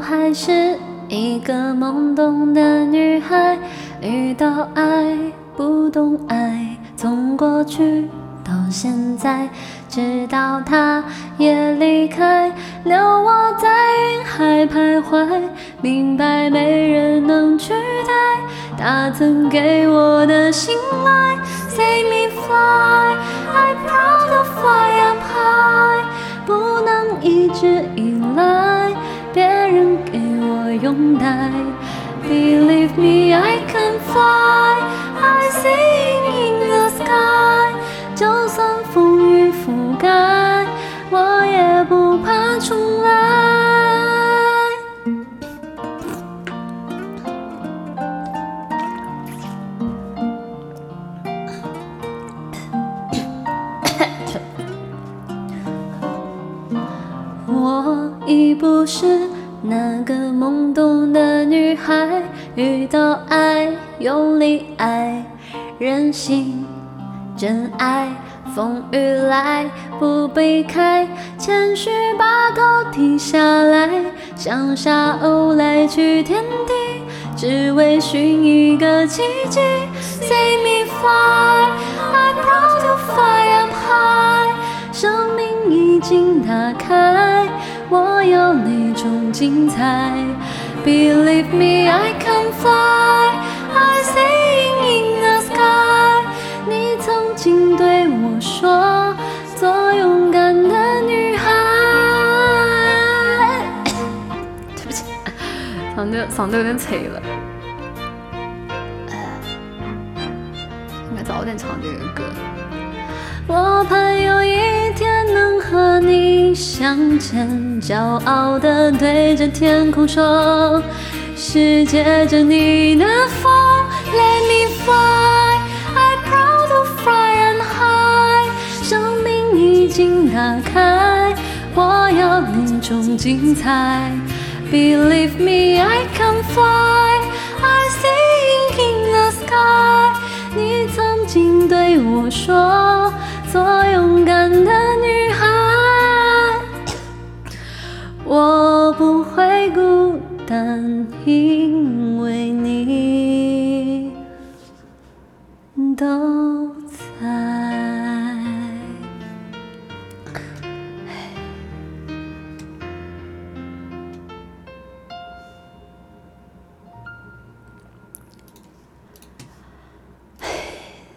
还是一个懵懂的女孩，遇到爱不懂爱，从过去到现在，直到他也离开，留我在云海徘徊，明白没人能取代他曾给我的信赖。Save me fly, I'm proud to fly up high，不能一直依我拥戴。Believe me, I can fly, I sing in the sky，就算风雨覆盖，我也不怕重来。我已不是那个懵懂的女孩，遇到爱用力爱，任性真爱，风雨来不避开，谦虚把头低下来，像沙鸥来去天地，只为寻一个奇迹。Say me fly, I'm proud to fly up high。生命已经打开，种精彩。Believe me, I can fly, I sing in the sky。你曾经对我说，做勇敢的女孩。对不起，嗓子嗓子有点脆了，应该早点唱这个歌。向前，骄傲地对着天空说：是借着你的风，Let me fly, I'm proud to fly and high。生命已经打开，我要那种精彩。Believe me, I can fly，I'm singing in the sky。你曾经对我说。做勇敢的我不会孤单，因为你都。